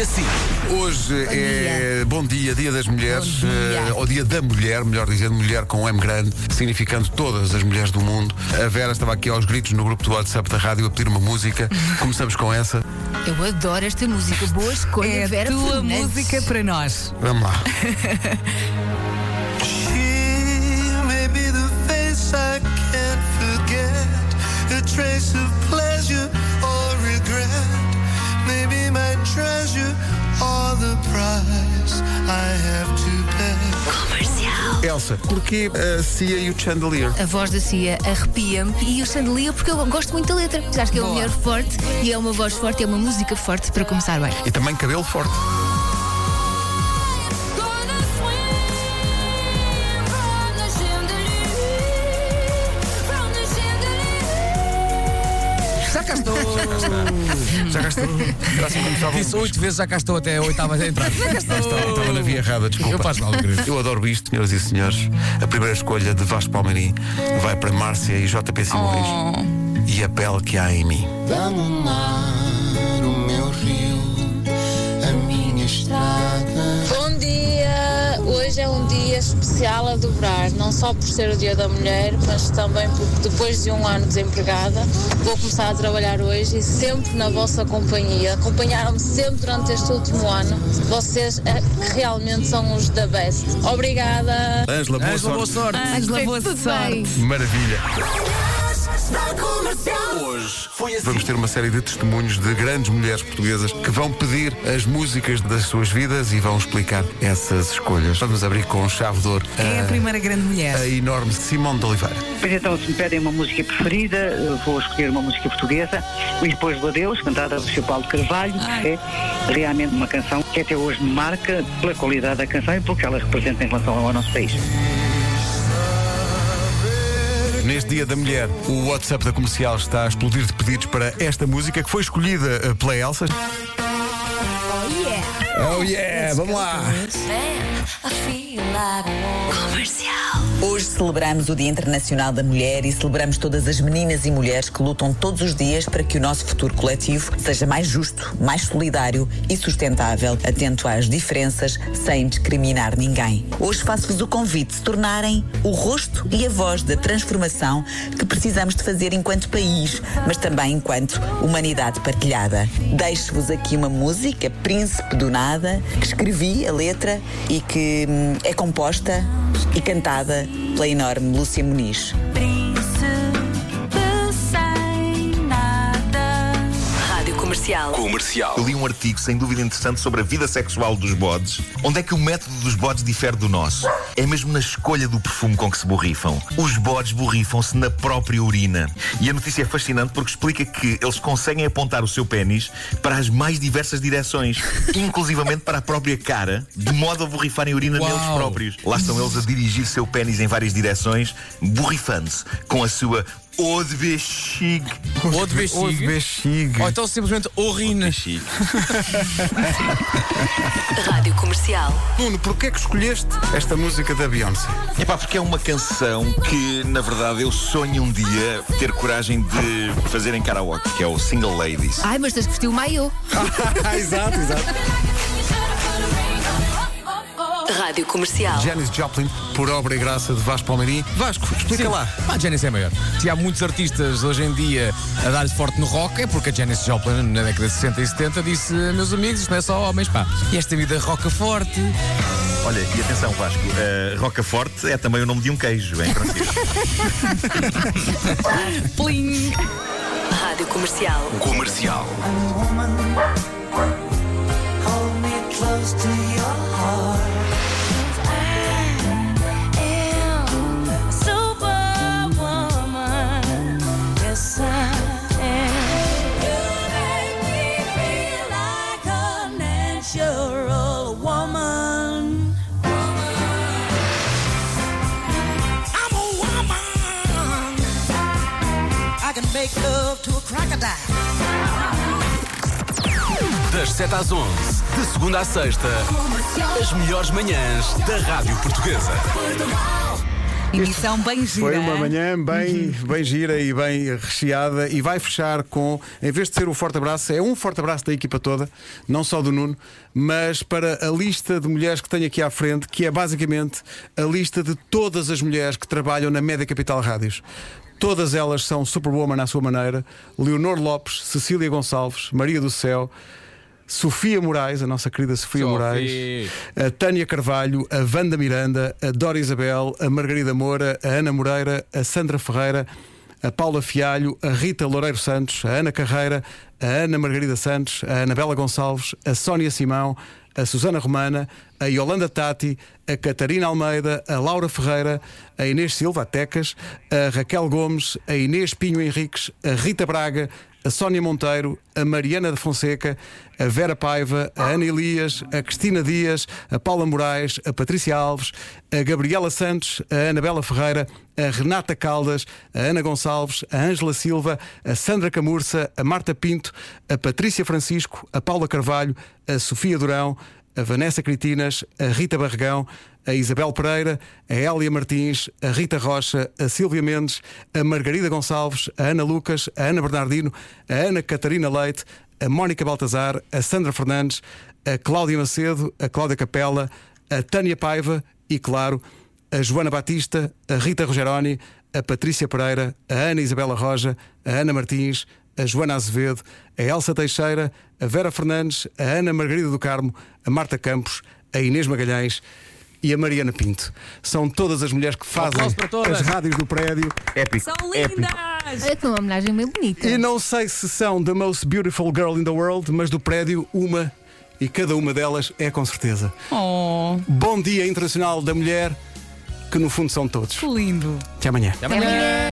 assim. Hoje é bom dia, dia das mulheres, Bom dia. eh, ou dia da mulher, melhor dizendo, mulher com M grande, significando todas as mulheres do mundo. A Vera estava aqui aos gritos no grupo do WhatsApp da rádio a pedir uma música. Começamos com essa. Eu adoro esta música. Boa escolha, É a Vera tua Fernandes. música para nós. Vamos lá. Elsa, porquê a Cia e o Chandelier? A voz da Cia arrepia-me e o Chandelier porque eu gosto muito da letra. Acho que é uma mulher forte e é uma voz forte, é uma música forte para começar bem. E também cabelo forte. Cá estou. Já cá estou. Era assim como estava. Disse oito vezes, já cá estou até a oitava a entrar. Já cá estou. Estava na via errada, desculpa. Eu faço mal, querido. Eu adoro isto, senhoras e senhores. A primeira escolha de Vasco Palmeirim vai para Márcia e JP Simões. E a pele que há em mim. Dá-me o especial a dobrar, não só por ser o Dia da Mulher, mas também porque depois de um ano desempregada, vou começar a trabalhar hoje e sempre na vossa companhia. Acompanharam-me sempre durante este último ano. Vocês é que realmente são os da best. Obrigada! Ângela, boa Ângela, boa sorte. sorte. Ângela, boa sorte. Maravilha. Hoje foi assim. Vamos ter uma série de testemunhos de grandes mulheres portuguesas que vão pedir as músicas das suas vidas e vão explicar essas escolhas. Vamos abrir com chave de ouro Quem é a primeira grande mulher? a enorme Simone de Oliveira. Pois então, se me pedem uma música preferida, vou escolher uma música portuguesa, E Depois do Adeus, cantada por Sr. Paulo Carvalho, que é realmente uma canção que até hoje me marca pela qualidade da canção e pelo que ela representa em relação ao nosso país. Neste Dia da Mulher, o WhatsApp da comercial está a explodir de pedidos para esta música que foi escolhida eh, pela Elsa. Oh yeah! Vamos lá! Hoje celebramos o Dia Internacional da Mulher e celebramos todas as meninas e mulheres que lutam todos os dias para que o nosso futuro coletivo seja mais justo, mais solidário e sustentável, atento às diferenças, sem discriminar ninguém. Hoje faço-vos o convite de se tornarem o rosto e a voz da transformação que precisamos de fazer enquanto país, mas também enquanto humanidade partilhada. Deixo-vos aqui uma música, Príncipe do Nada, que escrevi a letra e que hum, é composta e cantada pela enorme Lúcia Muniz. Comercial. Comercial. Eu li um artigo sem dúvida interessante sobre a vida sexual dos bodes. Onde é que o método dos bodes difere do nosso? É mesmo na escolha do perfume com que se borrifam. Os bodes borrifam-se na própria urina. E a notícia é fascinante porque explica que eles conseguem apontar o seu pênis para as mais diversas direções, inclusivamente para a própria cara, de modo a borrifarem urina Uau. neles próprios. Lá estão eles a dirigir seu pênis em várias direções, borrifando-se com a sua eau de bexigue. Ou de Ou de bexiga. bexiga. Ou então simplesmente urina. Rádio Comercial. Nuno, porquê é que escolheste esta música da Beyoncé? É pá, porque é uma canção que, na verdade, eu sonho um dia ter coragem de fazer em karaoke, que é o Single Ladies. Ai, mas tens que vestir o maiô. exato, exato. Rádio Comercial. Janis Joplin, por obra e graça de Vasco Palmeirim. Vasco, explica Sim. lá. Pá, a Janis é maior. Se há muitos artistas hoje em dia a dar-lhe forte no rock, é porque a Janis Joplin, na década de 60 e 70, disse: Meus amigos, isto não é só homens, pá. E esta vida roca forte. Olha, e atenção, Vasco, uh, Rocaforte é também o nome de um queijo, em francês. Plim! Rádio Comercial. Comercial. I'm a woman. I can make love to a crocodile. Das 7 às 11, de segunda à sexta, as melhores manhãs da Rádio Portuguesa. Emissão bem gira. Foi uma manhã bem, bem gira e bem recheada e vai fechar com, em vez de ser o forte abraço, é um forte abraço da equipa toda, não só do Nuno, mas para a lista de mulheres que tenho aqui à frente, que é basicamente a lista de todas as mulheres que trabalham na Média Capital Rádios. Todas elas são superwoman à sua maneira. Leonor Lopes, Cecília Gonçalves, Maria do Céu, Sofia Moraes, a nossa querida Sofia Sophie. Moraes, a Tânia Carvalho, a Wanda Miranda, a Dora Isabel, a Margarida Moura, a Ana Moreira, a Sandra Ferreira, a Paula Fialho, a Rita Loureiro Santos, a Ana Carreira, a Ana Margarida Santos, a Anabela Gonçalves, a Sónia Simão, a Susana Romana, a Yolanda Tati, a Catarina Almeida, a Laura Ferreira, a Inês Silva, a Tecas, a Raquel Gomes, a Inês Pinho Henriques, a Rita Braga, a Sónia Monteiro, a Mariana de Fonseca, a Vera Paiva, a Ana Elias, a Cristina Dias, a Paula Moraes, a Patrícia Alves, a Gabriela Santos, a Anabela Ferreira, a Renata Caldas, a Ana Gonçalves, a Ângela Silva, a Sandra Camurça, a Marta Pinto, a Patrícia Francisco, a Paula Carvalho, a Sofia Durão, a Vanessa Critinas, a Rita Barregão, a Isabel Pereira, a Hélia Martins, a Rita Rocha, a Silvia Mendes, a Margarida Gonçalves, a Ana Lucas, a Ana Bernardino, a Ana Catarina Leite, a Mónica Baltazar, a Sandra Fernandes, a Cláudia Macedo, a Cláudia Capela, a Tânia Paiva e, claro, a Joana Batista, a Rita Rogeroni, a Patrícia Pereira, a Ana Isabela Roja, a Ana Martins, a Joana Azevedo, a Elsa Teixeira, a Vera Fernandes, a Ana Margarida do Carmo, a Marta Campos, a Inês Magalhães e a Mariana Pinto. São todas as mulheres que fazem as rádios do prédio. Épico. São lindas! Que uma homenagem bem bonita. E não sei se são the most beautiful girl in the world, mas do prédio, uma e cada uma delas é com certeza. Oh, Bom Dia Internacional da Mulher, que no fundo são todos. que lindo. Até amanhã. Até amanhã.